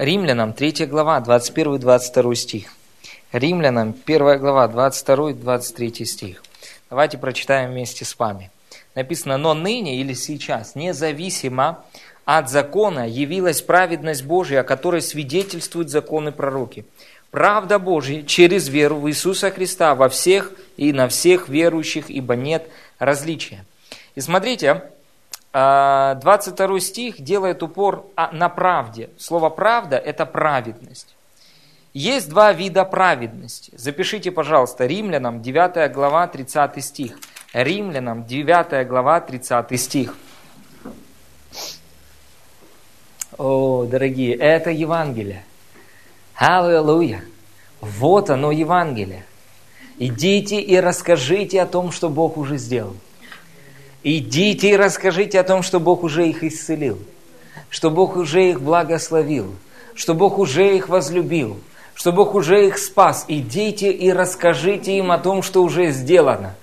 Римлянам 3 глава, 21-22 стих. Римлянам 1 глава, 22-23 стих. Давайте прочитаем вместе с вами. Написано, но ныне или сейчас, независимо от закона, явилась праведность Божия, о которой свидетельствуют законы пророки. Правда Божья через веру в Иисуса Христа во всех и на всех верующих, ибо нет различия. И смотрите, 22 а, стих делает упор на правде. Слово «правда» – это праведность. Есть два вида праведности. Запишите, пожалуйста, Римлянам 9 глава 30 стих. Римлянам 9 глава 30 стих. О, дорогие, это Евангелие. Аллилуйя! Вот оно Евангелие. Идите и расскажите о том, что Бог уже сделал. Идите и расскажите о том, что Бог уже их исцелил, что Бог уже их благословил, что Бог уже их возлюбил, что Бог уже их спас. Идите и расскажите им о том, что уже сделано.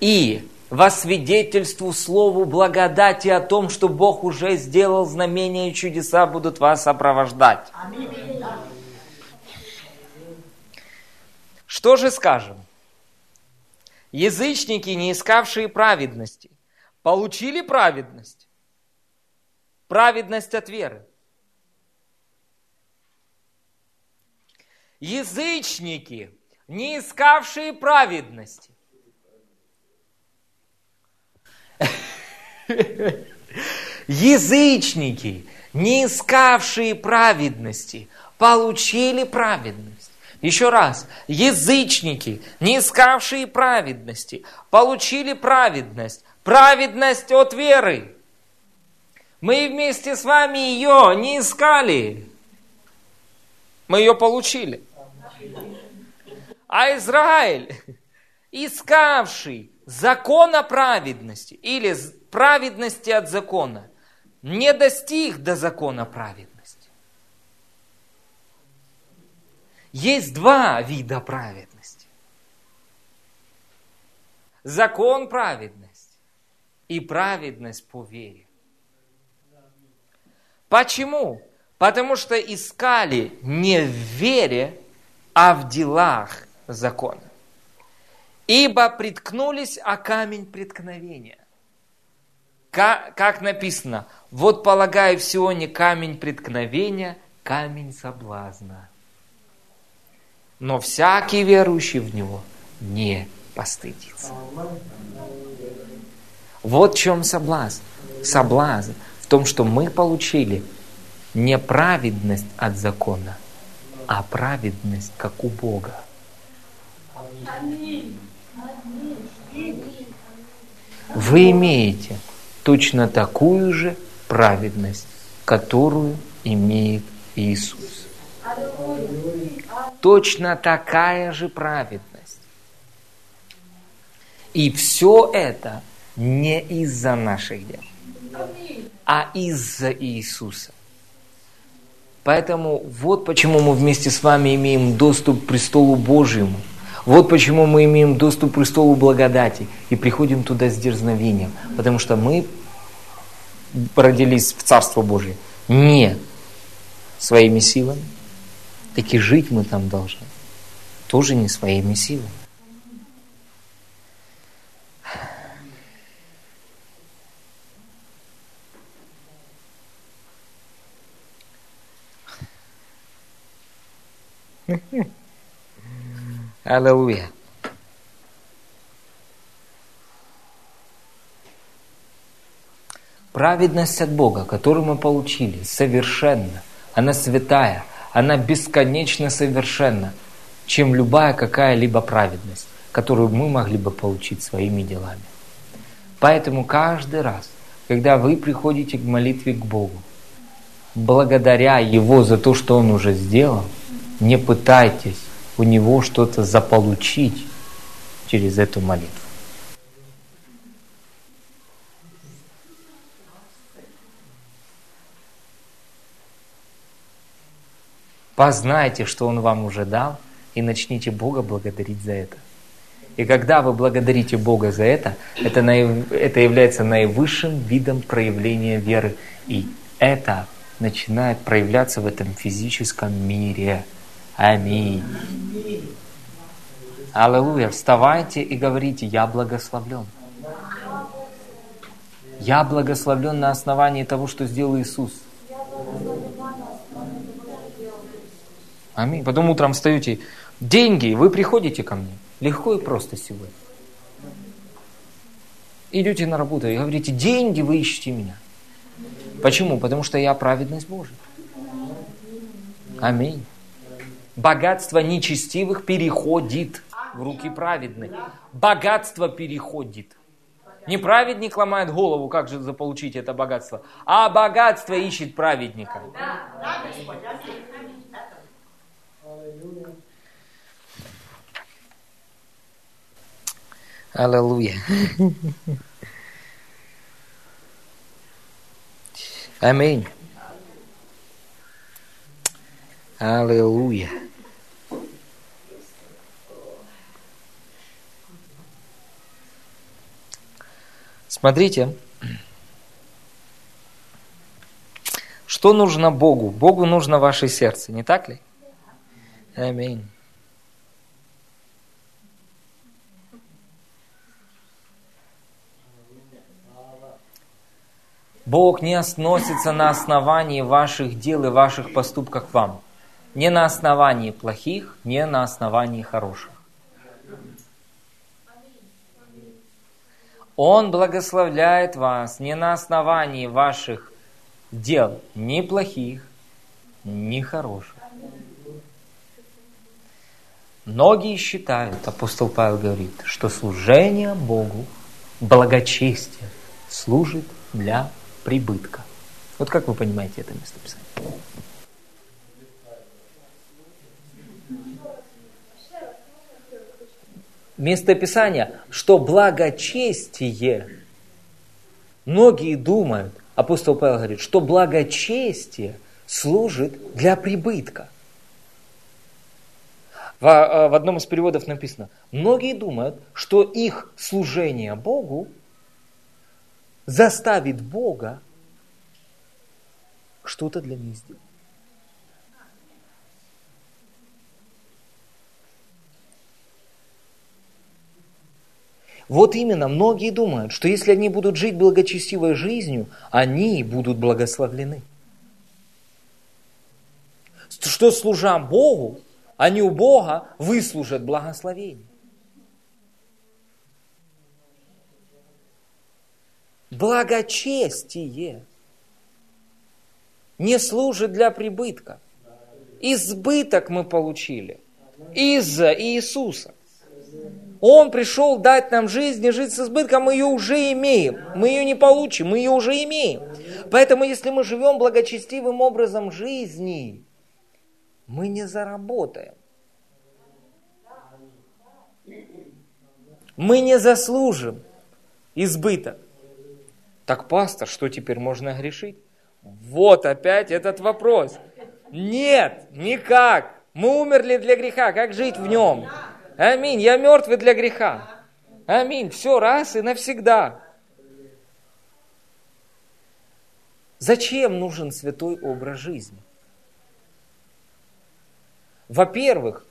И во свидетельству Слову благодати о том, что Бог уже сделал знамения и чудеса, будут вас сопровождать. Что же скажем? Язычники, не искавшие праведности, получили праведность. Праведность от веры. Язычники, не искавшие праведности. Язычники, не искавшие праведности, получили праведность. Еще раз, язычники, не искавшие праведности, получили праведность праведность от веры. Мы вместе с вами ее не искали. Мы ее получили. А Израиль, искавший закона праведности или праведности от закона, не достиг до закона праведности. Есть два вида праведности. Закон праведности и праведность по вере. Почему? Потому что искали не в вере, а в делах закона. Ибо приткнулись о камень преткновения. Как, написано, вот полагаю всего не камень преткновения, камень соблазна. Но всякий верующий в него не постыдится. Вот в чем соблазн. Соблазн в том, что мы получили не праведность от закона, а праведность, как у Бога. Вы имеете точно такую же праведность, которую имеет Иисус. Точно такая же праведность. И все это – не из-за наших дел, а из-за Иисуса. Поэтому вот почему мы вместе с вами имеем доступ к престолу Божьему. Вот почему мы имеем доступ к престолу благодати и приходим туда с дерзновением. Потому что мы родились в Царство Божие не своими силами, так и жить мы там должны. Тоже не своими силами. Аллилуйя. Праведность от Бога, которую мы получили, совершенна. Она святая, она бесконечно совершенна, чем любая какая-либо праведность, которую мы могли бы получить своими делами. Поэтому каждый раз, когда вы приходите к молитве к Богу, благодаря Его за то, что Он уже сделал, не пытайтесь у него что-то заполучить через эту молитву. Познайте, что Он вам уже дал, и начните Бога благодарить за это. И когда вы благодарите Бога за это, это, наив... это является наивысшим видом проявления веры. И это начинает проявляться в этом физическом мире. Аминь. Аллилуйя. Вставайте и говорите, я благословлен. Я благословлен на основании того, что сделал Иисус. Аминь. Потом утром встаете, деньги, вы приходите ко мне. Легко и просто сегодня. Идете на работу и говорите, деньги вы ищете меня. Почему? Потому что я праведность Божия. Аминь. Богатство нечестивых переходит в руки праведных. Богатство переходит. Не праведник ломает голову, как же заполучить это богатство, а богатство ищет праведника. Аллилуйя. Аминь. Аллилуйя. Смотрите, что нужно Богу? Богу нужно ваше сердце, не так ли? Аминь. Бог не относится на основании ваших дел и ваших поступков к вам. Не на основании плохих, не на основании хороших. Он благословляет вас не на основании ваших дел, ни плохих, ни хороших. Многие считают, апостол Павел говорит, что служение Богу, благочестие служит для прибытка. Вот как вы понимаете это местописание? Местописание, что благочестие, многие думают, апостол Павел говорит, что благочестие служит для прибытка. Э, в одном из переводов написано, многие думают, что их служение Богу заставит Бога что-то для них сделать. Вот именно, многие думают, что если они будут жить благочестивой жизнью, они будут благословлены. Что служа Богу, они у Бога выслужат благословение. Благочестие не служит для прибытка. Избыток мы получили из-за Иисуса. Он пришел дать нам жизнь и жить с избытком, мы ее уже имеем. Мы ее не получим, мы ее уже имеем. Поэтому, если мы живем благочестивым образом жизни, мы не заработаем. Мы не заслужим избыток. Так, пастор, что теперь можно грешить? Вот опять этот вопрос. Нет, никак. Мы умерли для греха, как жить в нем? Аминь, я мертвый для греха. Аминь, все раз и навсегда. Зачем нужен святой образ жизни? Во-первых,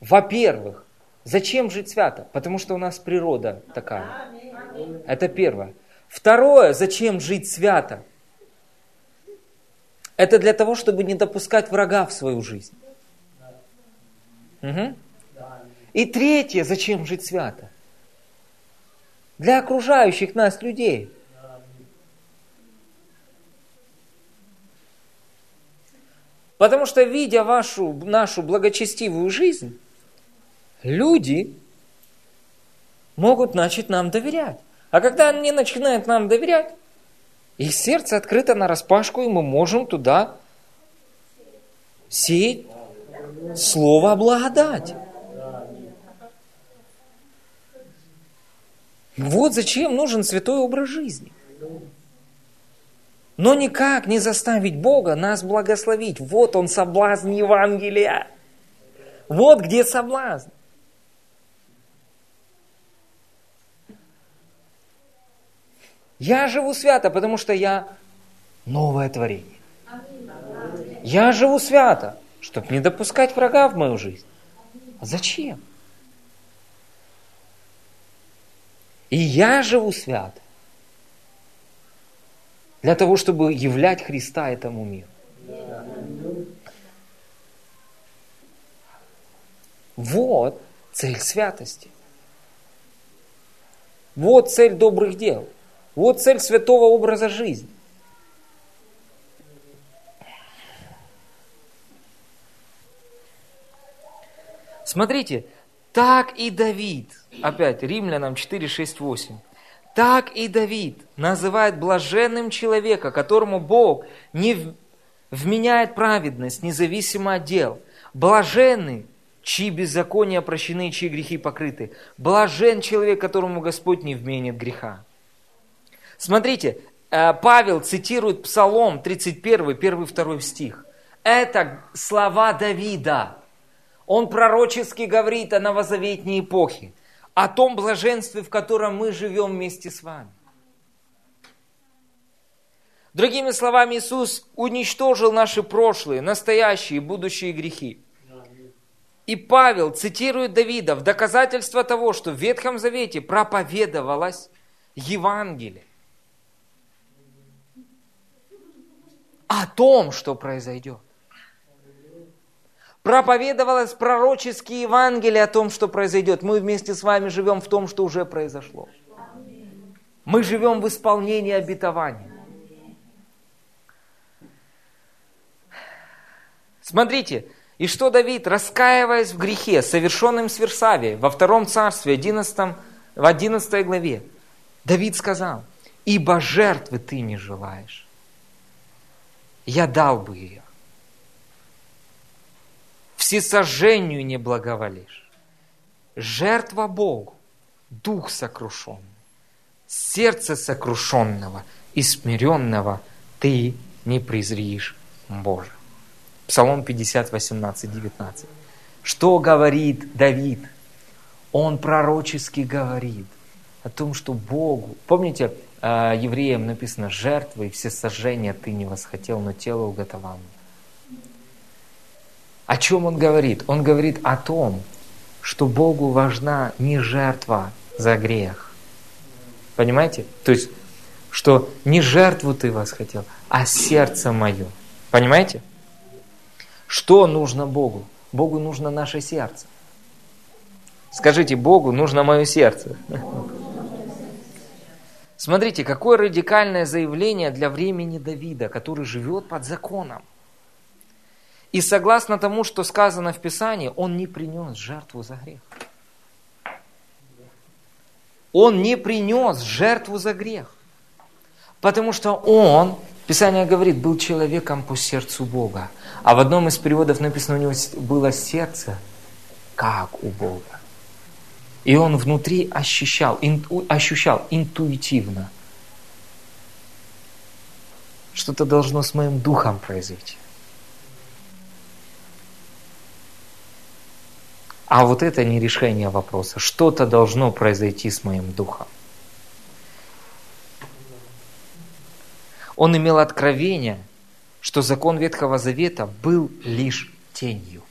во-первых, зачем жить свято? Потому что у нас природа такая. Это первое. Второе, зачем жить свято? Это для того, чтобы не допускать врага в свою жизнь. Угу. И третье, зачем жить свято? Для окружающих нас людей. Потому что, видя вашу, нашу благочестивую жизнь, люди могут начать нам доверять. А когда они начинают нам доверять, их сердце открыто на распашку, и мы можем туда сеять слово благодать. Вот зачем нужен святой образ жизни. Но никак не заставить Бога нас благословить. Вот он соблазн Евангелия. Вот где соблазн. Я живу свято, потому что я новое творение. Я живу свято, чтобы не допускать врага в мою жизнь. А зачем? И я живу свято. Для того, чтобы являть Христа этому миру. Вот цель святости. Вот цель добрых дел. Вот цель святого образа жизни. Смотрите, так и Давид, опять Римлянам 4, 6, 8, так и Давид называет блаженным человека, которому Бог не вменяет праведность, независимо от дел. Блаженный, чьи беззакония прощены, чьи грехи покрыты. Блажен человек, которому Господь не вменит греха. Смотрите, э, Павел цитирует Псалом 31, 1, 2 стих. Это слова Давида. Он пророчески говорит о новозаветней эпохе, о том блаженстве, в котором мы живем вместе с вами. Другими словами, Иисус уничтожил наши прошлые, настоящие и будущие грехи. И Павел цитирует Давида в доказательство того, что в Ветхом Завете проповедовалось Евангелие. О том, что произойдет. Проповедовалось пророческие Евангелие о том, что произойдет. Мы вместе с вами живем в том, что уже произошло. Мы живем в исполнении обетования. Смотрите, и что Давид, раскаиваясь в грехе, совершенным с Версавией, во втором царстве, 11, в 11 главе, Давид сказал, «Ибо жертвы ты не желаешь, я дал бы ее. Всесожжению не благоволишь. Жертва Богу, дух сокрушенный, сердце сокрушенного и смиренного ты не презришь Боже. Псалом 50, 18, 19. Что говорит Давид? Он пророчески говорит о том, что Богу... Помните, э, евреям написано, жертвы и все сожжения ты не восхотел, но тело уготовал. О чем он говорит? Он говорит о том, что Богу важна не жертва за грех. Понимаете? То есть, что не жертву ты восхотел, а сердце мое. Понимаете? Что нужно Богу? Богу нужно наше сердце. Скажите, Богу нужно мое сердце. Смотрите, какое радикальное заявление для времени Давида, который живет под законом. И согласно тому, что сказано в Писании, он не принес жертву за грех. Он не принес жертву за грех. Потому что он Писание говорит, был человеком по сердцу Бога. А в одном из переводов написано, у него было сердце, как у Бога. И он внутри ощущал, инту, ощущал интуитивно, что-то должно с моим духом произойти. А вот это не решение вопроса. Что-то должно произойти с моим духом. Он имел откровение, что закон Ветхого Завета был лишь тенью,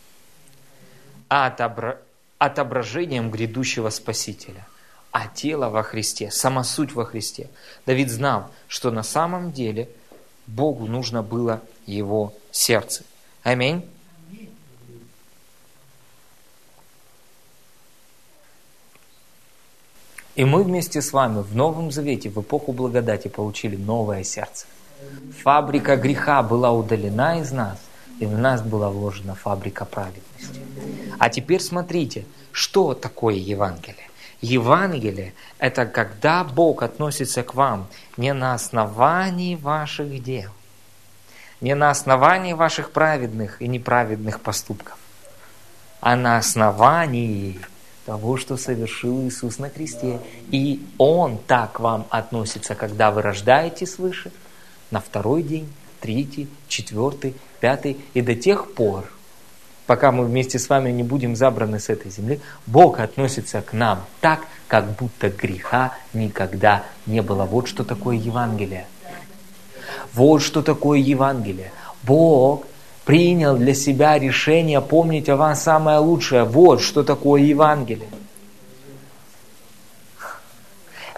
а отобра... отображением грядущего Спасителя, а тело во Христе, сама суть во Христе. Давид знал, что на самом деле Богу нужно было его сердце. Аминь. И мы вместе с вами в Новом Завете, в эпоху благодати, получили новое сердце. Фабрика греха была удалена из нас, и в нас была вложена фабрика праведности. А теперь смотрите, что такое Евангелие? Евангелие – это когда Бог относится к вам не на основании ваших дел, не на основании ваших праведных и неправедных поступков, а на основании того, что совершил Иисус на кресте. И Он так к вам относится, когда вы рождаете свыше, на второй день, третий, четвертый, пятый, и до тех пор, пока мы вместе с вами не будем забраны с этой земли, Бог относится к нам так, как будто греха никогда не было. Вот что такое Евангелие. Вот что такое Евангелие. Бог принял для себя решение помнить о вас самое лучшее. Вот что такое Евангелие.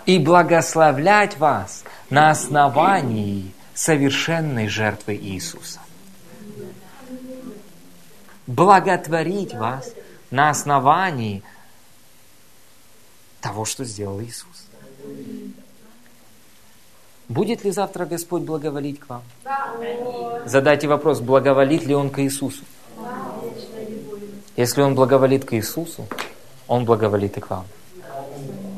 И благословлять вас на основании совершенной жертвы Иисуса. Благотворить вас на основании того, что сделал Иисус. Будет ли завтра Господь благоволить к вам? Задайте вопрос, благоволит ли Он к Иисусу? Если Он благоволит к Иисусу, Он благоволит и к вам.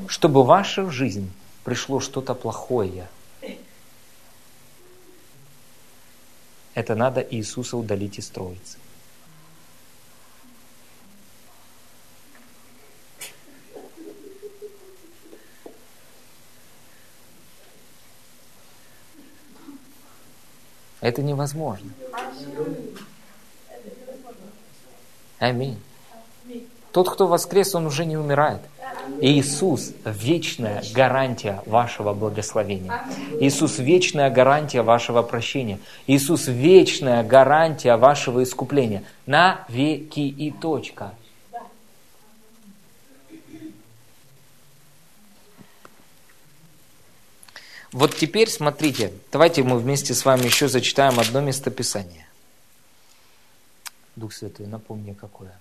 Чтобы в вашу жизнь пришло что-то плохое, это надо Иисуса удалить из Троицы. Это невозможно. Аминь. Тот, кто воскрес, он уже не умирает. Иисус – вечная гарантия вашего благословения. Иисус – вечная гарантия вашего прощения. Иисус – вечная гарантия вашего искупления. На веки и точка. Вот теперь смотрите, давайте мы вместе с вами еще зачитаем одно местописание. Дух Святой, напомни, какое.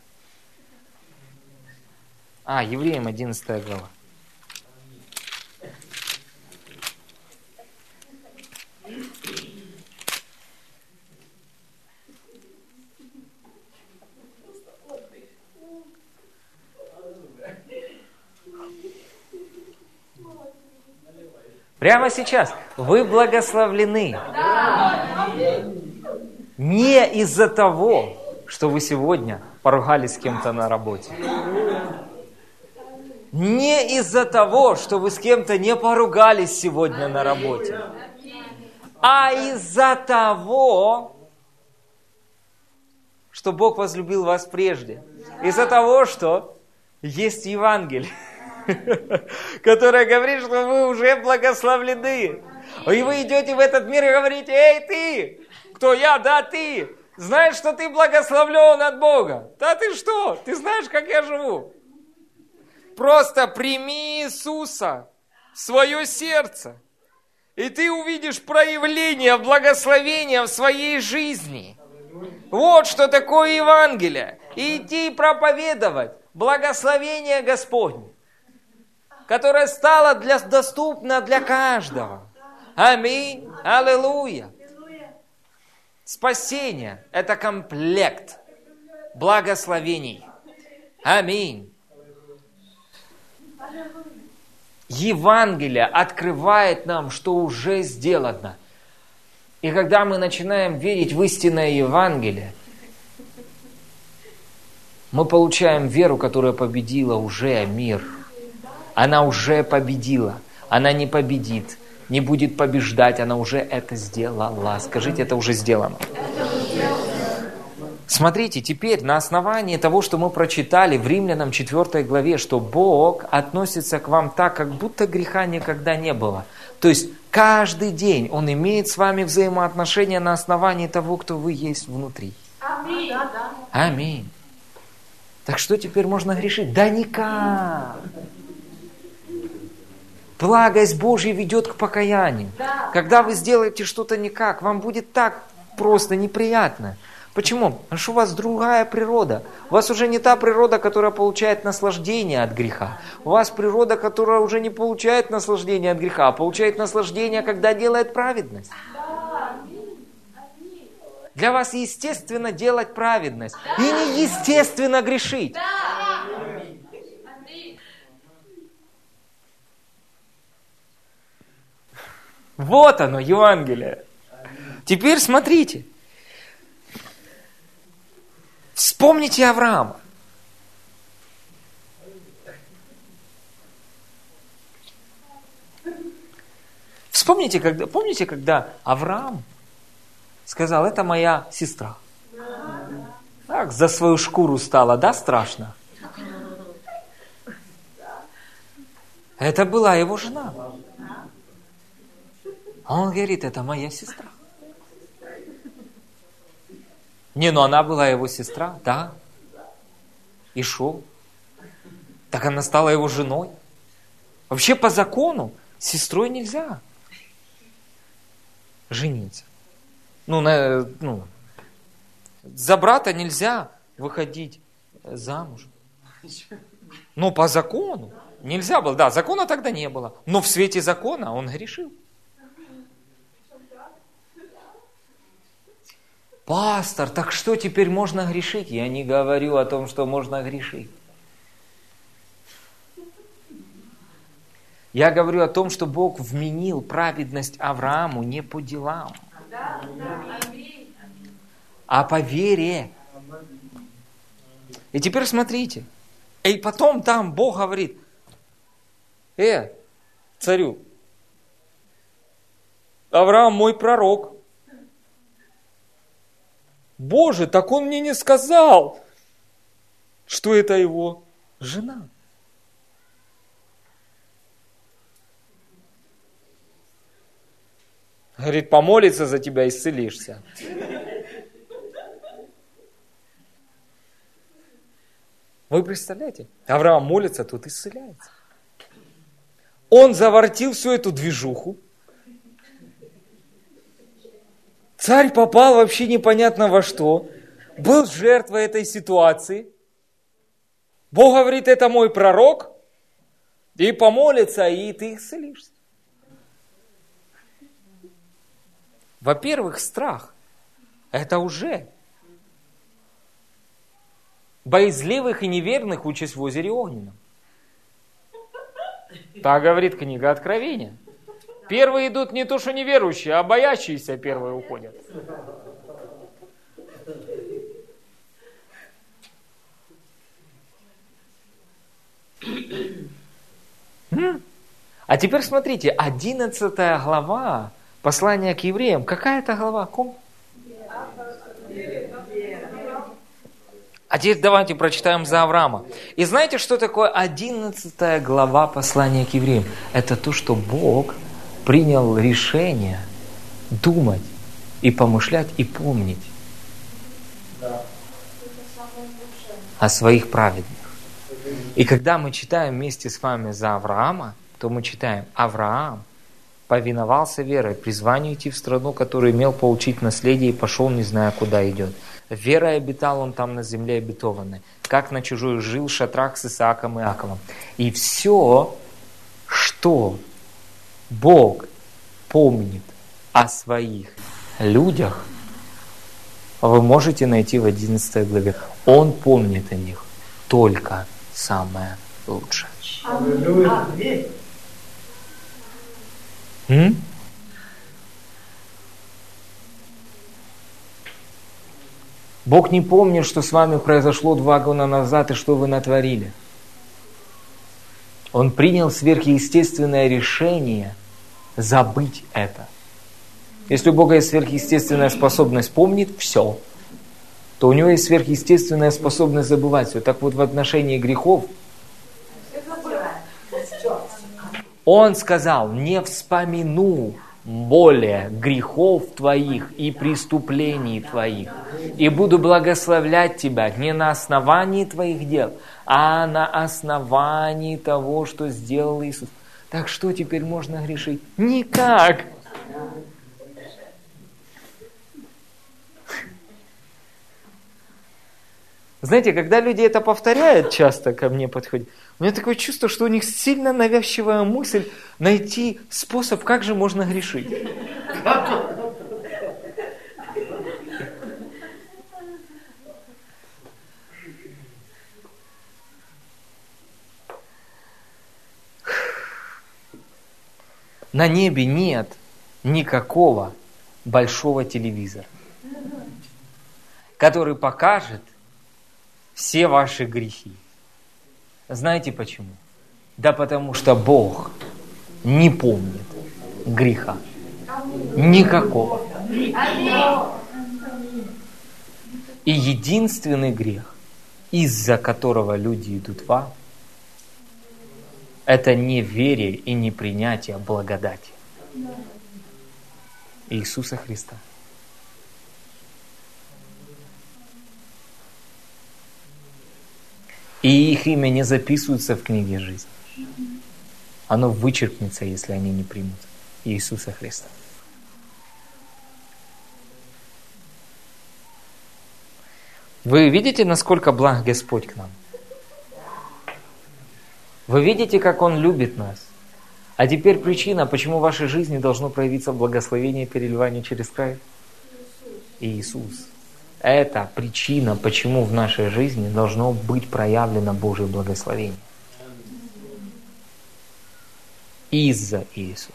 А, Евреям 11 глава. Прямо сейчас. Вы благословлены. Не из-за того, что вы сегодня поругались с кем-то на работе. Не из-за того, что вы с кем-то не поругались сегодня на работе. А из-за того, что Бог возлюбил вас прежде. Из-за того, что есть Евангелие. Которая говорит, что вы уже благословлены. И вы идете в этот мир и говорите, эй, ты, кто я? Да, ты. Знаешь, что ты благословлен от Бога? Да ты что? Ты знаешь, как я живу? Просто прими Иисуса в свое сердце. И ты увидишь проявление благословения в своей жизни. Вот что такое Евангелие. И идти проповедовать благословение Господне которая стала для, доступна для каждого. Аминь. Аллилуйя. Спасение – это комплект благословений. Аминь. Евангелие открывает нам, что уже сделано. И когда мы начинаем верить в истинное Евангелие, мы получаем веру, которая победила уже мир – она уже победила. Она не победит, не будет побеждать. Она уже это сделала. Скажите, это уже сделано. Смотрите, теперь на основании того, что мы прочитали в Римлянам 4 главе, что Бог относится к вам так, как будто греха никогда не было. То есть каждый день Он имеет с вами взаимоотношения на основании того, кто вы есть внутри. Аминь. Аминь. Так что теперь можно грешить? Да никак. Благость Божья ведет к покаянию. Да. Когда вы сделаете что-то никак, вам будет так просто неприятно. Почему? Потому что у вас другая природа. У вас уже не та природа, которая получает наслаждение от греха. У вас природа, которая уже не получает наслаждение от греха, а получает наслаждение, когда делает праведность. Для вас естественно делать праведность. И неестественно грешить. Вот оно, Евангелие. Теперь смотрите. Вспомните Авраама. Вспомните, когда, помните, когда Авраам сказал, это моя сестра. Так, за свою шкуру стало, да, страшно? Это была его жена. А он говорит, это моя сестра. Не, ну она была его сестра, да. И шел. Так она стала его женой. Вообще по закону сестрой нельзя жениться. Ну, на, ну, за брата нельзя выходить замуж. Ну, по закону. Нельзя было, да, закона тогда не было. Но в свете закона он грешил. Пастор, так что теперь можно грешить? Я не говорю о том, что можно грешить. Я говорю о том, что Бог вменил праведность Аврааму не по делам, а по вере. И теперь смотрите. И потом там Бог говорит, э, царю, Авраам мой пророк. Боже, так он мне не сказал, что это его жена. Говорит, помолится за тебя, исцелишься. Вы представляете? Авраам молится, тут исцеляется. Он завортил всю эту движуху. Царь попал вообще непонятно во что. Был жертвой этой ситуации. Бог говорит, это мой пророк. И помолится, и ты исцелишься. Во-первых, страх. Это уже. Боязливых и неверных участь в озере Огненном. Так говорит книга Откровения. Первые идут не то, что неверующие, а боящиеся первые уходят. А теперь смотрите, 11 глава послания к евреям. Какая это глава? Ком? А теперь давайте прочитаем за Авраама. И знаете, что такое 11 глава послания к евреям? Это то, что Бог принял решение думать и помышлять и помнить о своих праведных. И когда мы читаем вместе с вами за Авраама, то мы читаем Авраам повиновался верой, призванию идти в страну, которую имел получить наследие, и пошел, не зная, куда идет. Верой обитал он там на земле обетованной, как на чужой жил в шатрах с Исааком и Иаковом. И все, что Бог помнит о своих людях, вы можете найти в 11 главе. Он помнит о них только самое лучшее. М? Бог не помнит, что с вами произошло два года назад и что вы натворили. Он принял сверхъестественное решение забыть это. Если у Бога есть сверхъестественная способность помнить все, то у него есть сверхъестественная способность забывать все. Так вот в отношении грехов Он сказал, не вспомину более грехов твоих и преступлений твоих, и буду благословлять тебя не на основании твоих дел, а на основании того, что сделал Иисус. Так что теперь можно грешить? Никак. Знаете, когда люди это повторяют, часто ко мне подходят, у меня такое чувство, что у них сильно навязчивая мысль найти способ, как же можно грешить. На небе нет никакого большого телевизора, который покажет все ваши грехи. Знаете почему? Да потому что Бог не помнит греха. Никакого. И единственный грех, из-за которого люди идут в ад, это неверие и непринятие благодати Иисуса Христа. И их имя не записывается в книге жизни. Оно вычеркнется, если они не примут Иисуса Христа. Вы видите, насколько благ Господь к нам? Вы видите, как Он любит нас? А теперь причина, почему в вашей жизни должно проявиться благословение переливания через край? Иисус. Это причина, почему в нашей жизни должно быть проявлено Божье благословение. Из-за Иисуса.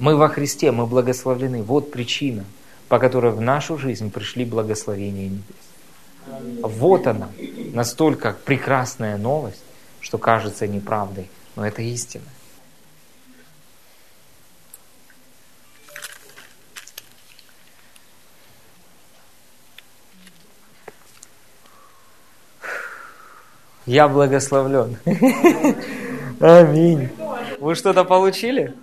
Мы во Христе, мы благословлены. Вот причина, по которой в нашу жизнь пришли благословения небес. Вот она, настолько прекрасная новость, что кажется неправдой, но это истина. Я благословлен. Аминь. Вы что-то получили?